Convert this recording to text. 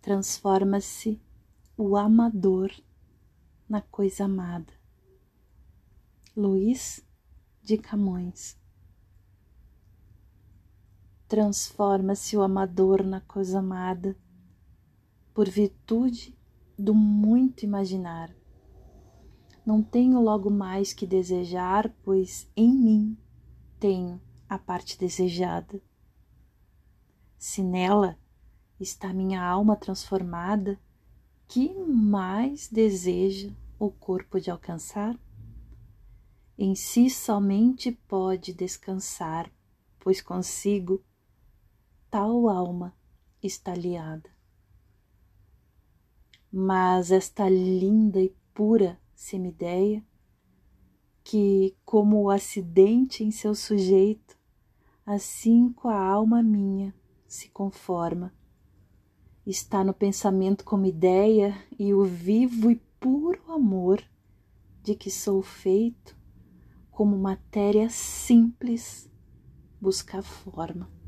transforma-se o amador na coisa amada. Luiz de Camões. Transforma-se o amador na coisa amada por virtude do muito imaginar. Não tenho logo mais que desejar, pois em mim tenho a parte desejada. Se nela está minha alma transformada, que mais deseja o corpo de alcançar? Em si somente pode descansar, pois consigo tal alma está liada. Mas esta linda e pura semideia, que, como o acidente em seu sujeito, assim com a alma minha se conforma. Está no pensamento como ideia e o vivo e puro amor de que sou feito, como matéria simples, busca forma.